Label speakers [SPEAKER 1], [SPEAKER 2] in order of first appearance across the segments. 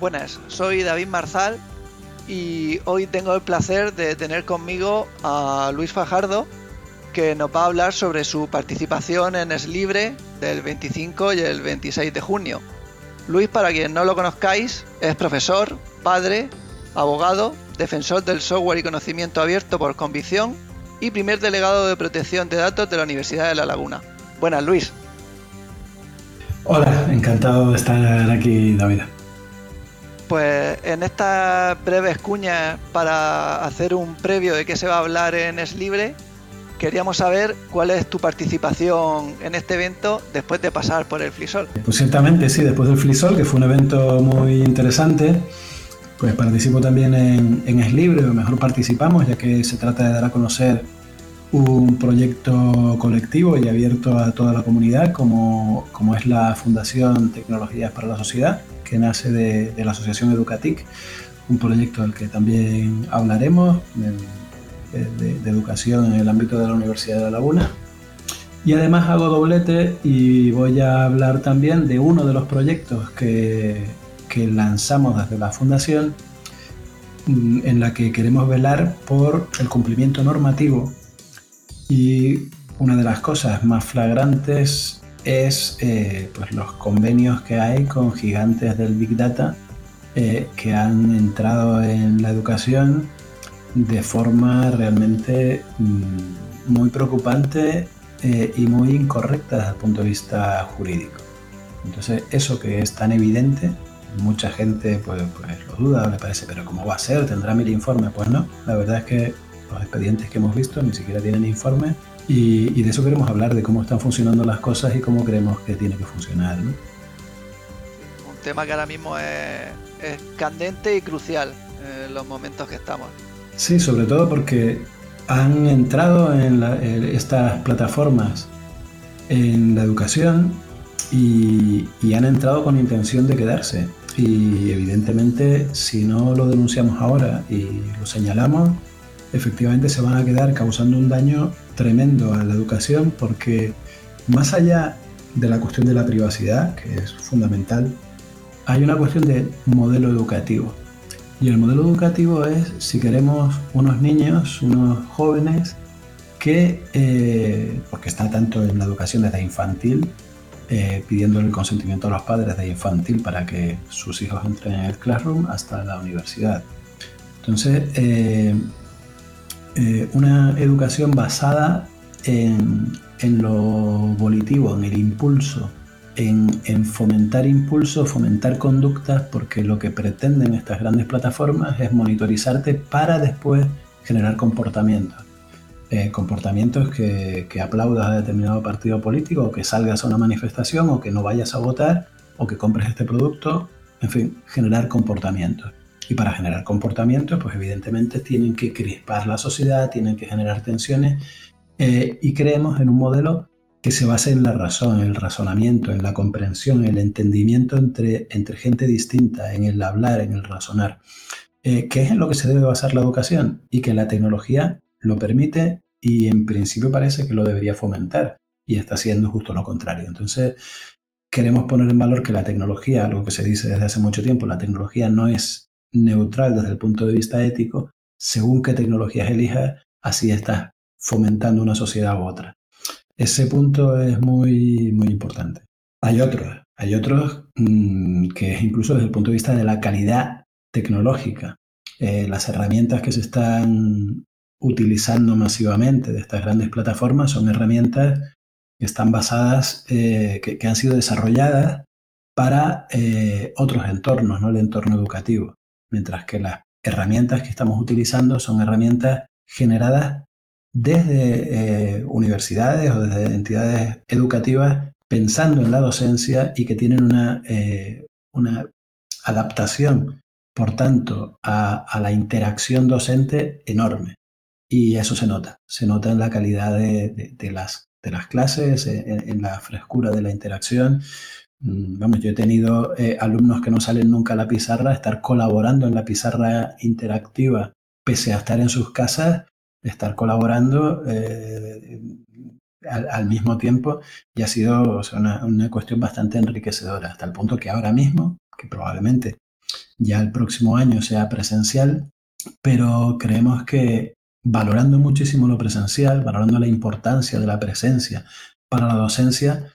[SPEAKER 1] Buenas, soy David Marzal y hoy tengo el placer de tener conmigo a Luis Fajardo, que nos va a hablar sobre su participación en Es Libre del 25 y el 26 de junio. Luis, para quien no lo conozcáis, es profesor, padre, abogado, defensor del software y conocimiento abierto por convicción y primer delegado de protección de datos de la Universidad de La Laguna. Buenas, Luis.
[SPEAKER 2] Hola, encantado de estar aquí, David.
[SPEAKER 1] Pues en estas breves cuñas para hacer un previo de qué se va a hablar en Es Libre, queríamos saber cuál es tu participación en este evento después de pasar por el Flisol.
[SPEAKER 2] Pues ciertamente, sí, después del Flisol, que fue un evento muy interesante, pues participo también en, en Es Libre, o mejor participamos, ya que se trata de dar a conocer un proyecto colectivo y abierto a toda la comunidad, como, como es la Fundación Tecnologías para la Sociedad, que nace de, la Asociación Educatic, un proyecto del que también hablaremos, de, de, educación en el ámbito de la Universidad de La Laguna. Y además hago doblete y voy a hablar también de uno de los proyectos que, que lanzamos desde la Fundación, en la que queremos velar por el cumplimiento normativo y una de las cosas más flagrantes es eh, pues los convenios que hay con gigantes del Big Data eh, que han entrado en la educación de forma realmente mmm, muy preocupante eh, y muy incorrecta desde el punto de vista jurídico. Entonces, eso que es tan evidente, mucha gente pues, pues lo duda, le parece, pero ¿cómo va a ser? ¿Tendrá mil informes? Pues no, la verdad es que los expedientes que hemos visto ni siquiera tienen informe y, y, de eso queremos hablar, de cómo están funcionando las cosas y cómo creemos que tiene que funcionar. ¿no?
[SPEAKER 1] Un tema que ahora mismo es, es candente y crucial en los momentos que estamos.
[SPEAKER 2] Sí, sobre todo porque han entrado en, la, en estas plataformas en la educación y, y han entrado con intención de quedarse. Y evidentemente si no lo denunciamos ahora y lo señalamos, efectivamente se van a quedar causando un daño tremendo a la educación porque más allá de la cuestión de la privacidad, que es fundamental, hay una cuestión de modelo educativo. Y el modelo educativo es si queremos unos niños, unos jóvenes que, eh, porque está tanto en la educación desde infantil, eh, pidiendo el consentimiento a los padres de infantil para que sus hijos entren en el classroom hasta la universidad. Entonces, eh, eh, una educación basada en, lo volitivo, en el impulso, en, en, fomentar impulso, fomentar conductas, porque lo que pretenden estas grandes plataformas es monitorizarte para después generar comportamientos. Eh, comportamientos que, que, aplaudas a determinado partido político, o que salgas a una manifestación, o que no vayas a votar, o que compres este producto, en fin, generar comportamientos. Y para generar comportamientos, pues evidentemente tienen que crispar la sociedad, tienen que generar tensiones eh, y creemos en un modelo que se base en la razón, en el razonamiento, en la comprensión, en el entendimiento entre, entre gente distinta, en el hablar, en el razonar, eh, que es en lo que se debe basar la educación y que la tecnología lo permite y en principio parece que lo debería fomentar y está haciendo justo lo contrario. Entonces, queremos poner en valor que la tecnología, algo que se dice desde hace mucho tiempo, la tecnología no es neutral desde el punto de vista ético, según qué tecnologías elijas, así estás fomentando una sociedad u otra. Ese punto es muy, muy importante. Hay otros, hay otros mmm, que es incluso desde el punto de vista de la calidad tecnológica. Eh, las herramientas que se están utilizando masivamente de estas grandes plataformas son herramientas que están basadas, eh, que, que, han sido desarrolladas para eh, otros entornos, no el entorno educativo mientras que las herramientas que estamos utilizando son herramientas generadas desde eh, universidades o desde entidades educativas pensando en la docencia y que tienen una, eh, una adaptación, por tanto, a, la interacción docente enorme. Y eso se nota, se nota en la calidad de, las, de las clases, en, la frescura de la interacción. Mm, vamos, yo he tenido eh, alumnos que no salen nunca a la pizarra, estar colaborando en la pizarra interactiva, pese a estar en sus casas, estar colaborando eh, al, mismo tiempo y ha sido una, cuestión bastante enriquecedora, hasta el punto que ahora mismo, que probablemente ya el próximo año sea presencial, pero creemos que valorando muchísimo lo presencial, valorando la importancia de la presencia para la docencia,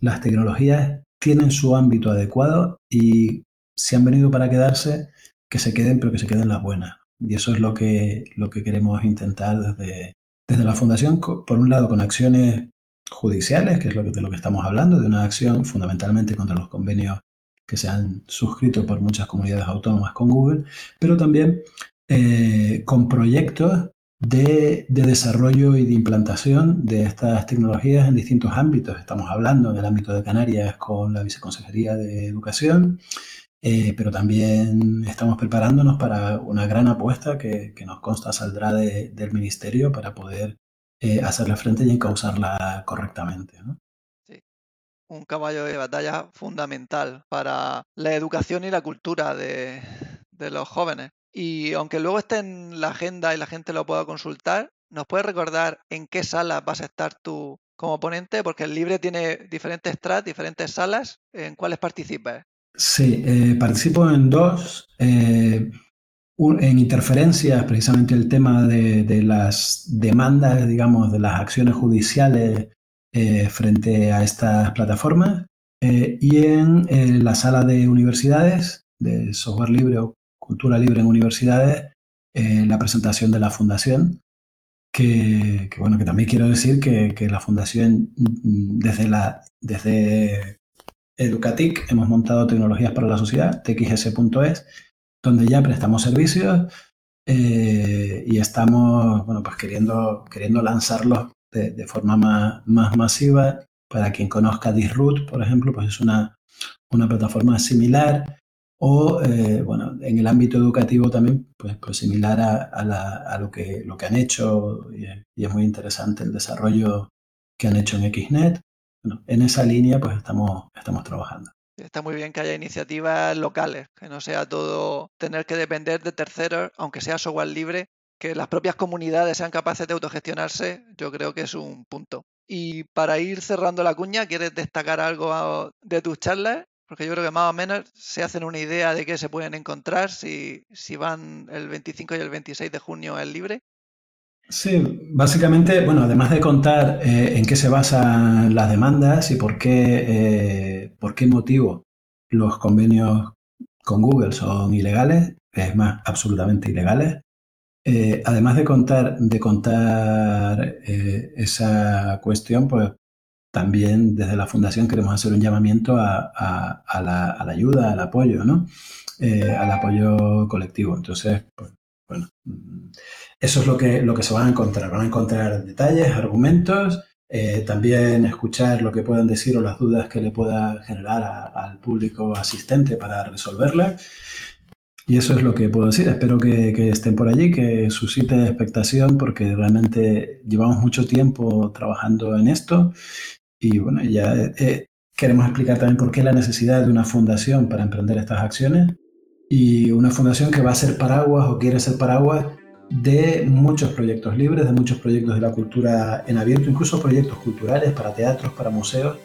[SPEAKER 2] las tecnologías tienen su ámbito adecuado y si han venido para quedarse, que se queden, pero que se queden las buenas. Y eso es lo que, lo que queremos intentar desde, desde la Fundación, por un lado, con acciones judiciales, que es lo de lo que estamos hablando, de una acción fundamentalmente contra los convenios que se han suscrito por muchas comunidades autónomas con Google, pero también eh, con proyectos de, desarrollo y de implantación de estas tecnologías en distintos ámbitos. Estamos hablando en el ámbito de Canarias con la Viceconsejería de Educación, eh, pero también estamos preparándonos para una gran apuesta que, nos consta saldrá del Ministerio para poder eh, hacerle frente y encauzarla correctamente.
[SPEAKER 1] Sí, un caballo de batalla fundamental para la educación y la cultura de, de los jóvenes. Y aunque luego esté en la agenda y la gente lo pueda consultar, ¿nos puedes recordar en qué sala vas a estar tú como ponente? Porque el Libre tiene diferentes trats, diferentes salas. ¿En cuáles participas?
[SPEAKER 2] Sí, eh, participo en dos. Eh, en interferencias, precisamente el tema de, las demandas, digamos, de las acciones judiciales eh, frente a estas plataformas. y en la sala de universidades, de software libre o cultura libre en universidades, la presentación de la fundación. Que, bueno, que también quiero decir que, que la fundación mm, desde la desde Educatic hemos montado tecnologías para la sociedad, txs.es, donde ya prestamos servicios eh, y estamos bueno, pues queriendo, queriendo lanzarlos de, forma más, más, masiva. Para quien conozca Disroot, por ejemplo, pues es una, una plataforma similar o eh, bueno, en el ámbito educativo también, pues, pues similar a, lo, que, lo que han hecho y, y, es muy interesante el desarrollo que han hecho en XNet en esa línea pues estamos, estamos trabajando.
[SPEAKER 1] Está muy bien que haya iniciativas locales, que no sea todo tener que depender de terceros, aunque sea software libre, que las propias comunidades sean capaces de autogestionarse, yo creo que es un punto. Y para ir cerrando la cuña, ¿quieres destacar algo de tus charlas? Porque yo creo que más o menos se hacen una idea de qué se pueden encontrar si, si van el 25 y el 26 de junio el libre.
[SPEAKER 2] Sí, básicamente, bueno, además de contar eh, en qué se basan las demandas y por qué, eh, por qué motivo los convenios con Google son ilegales, es más, absolutamente ilegales. Eh, además de contar, de contar esa cuestión, pues también desde la Fundación queremos hacer un llamamiento a, la, a la, ayuda, al apoyo, ¿no? al apoyo colectivo. Entonces, pues, bueno, mm, eso es lo que, lo que se van a encontrar. Van a encontrar detalles, argumentos, eh, también escuchar lo que puedan decir o las dudas que le pueda generar al público asistente para resolverlas. Y eso es lo que puedo decir. Espero que, estén por allí, que suscite expectación, porque realmente llevamos mucho tiempo trabajando en esto. Y bueno, ya eh, queremos explicar también por qué la necesidad de una fundación para emprender estas acciones y una fundación que va a ser paraguas o quiere ser paraguas de muchos proyectos libres, de muchos proyectos de la cultura en abierto, incluso proyectos culturales para teatros, para museos.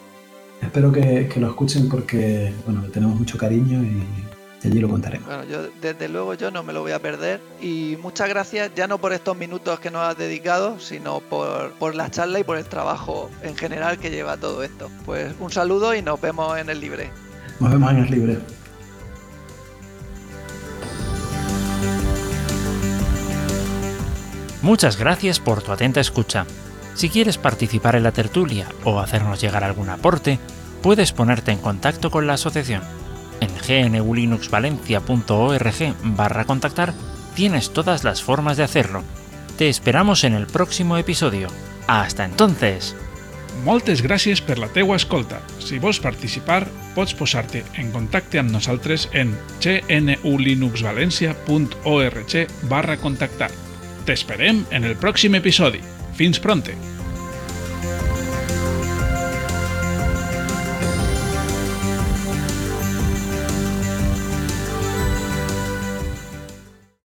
[SPEAKER 2] Espero que, que lo escuchen porque bueno, tenemos mucho cariño y, allí lo contaremos.
[SPEAKER 1] Bueno, yo desde luego yo no me lo voy a perder y muchas gracias ya no por estos minutos que nos has dedicado, sino por, por la charla y por el trabajo en general que lleva todo esto. Pues un saludo y nos vemos en el libre.
[SPEAKER 2] Nos vemos en el libre.
[SPEAKER 3] Muchas gracias por tu atenta escucha. Si quieres participar en la tertulia o hacernos llegar algún aporte, puedes ponerte en contacto con la asociación. En gnulinuxvalencia.org barra contactar tienes todas las formas de hacerlo. Te esperamos en el próximo episodio. Hasta entonces!
[SPEAKER 4] Moltes gràcies per la teua escolta. Si vols participar, pots posar-te en contacte amb nosaltres en gnulinuxvalencia.org barra contactar. T'esperem en el pròxim episodi. Fins pronte!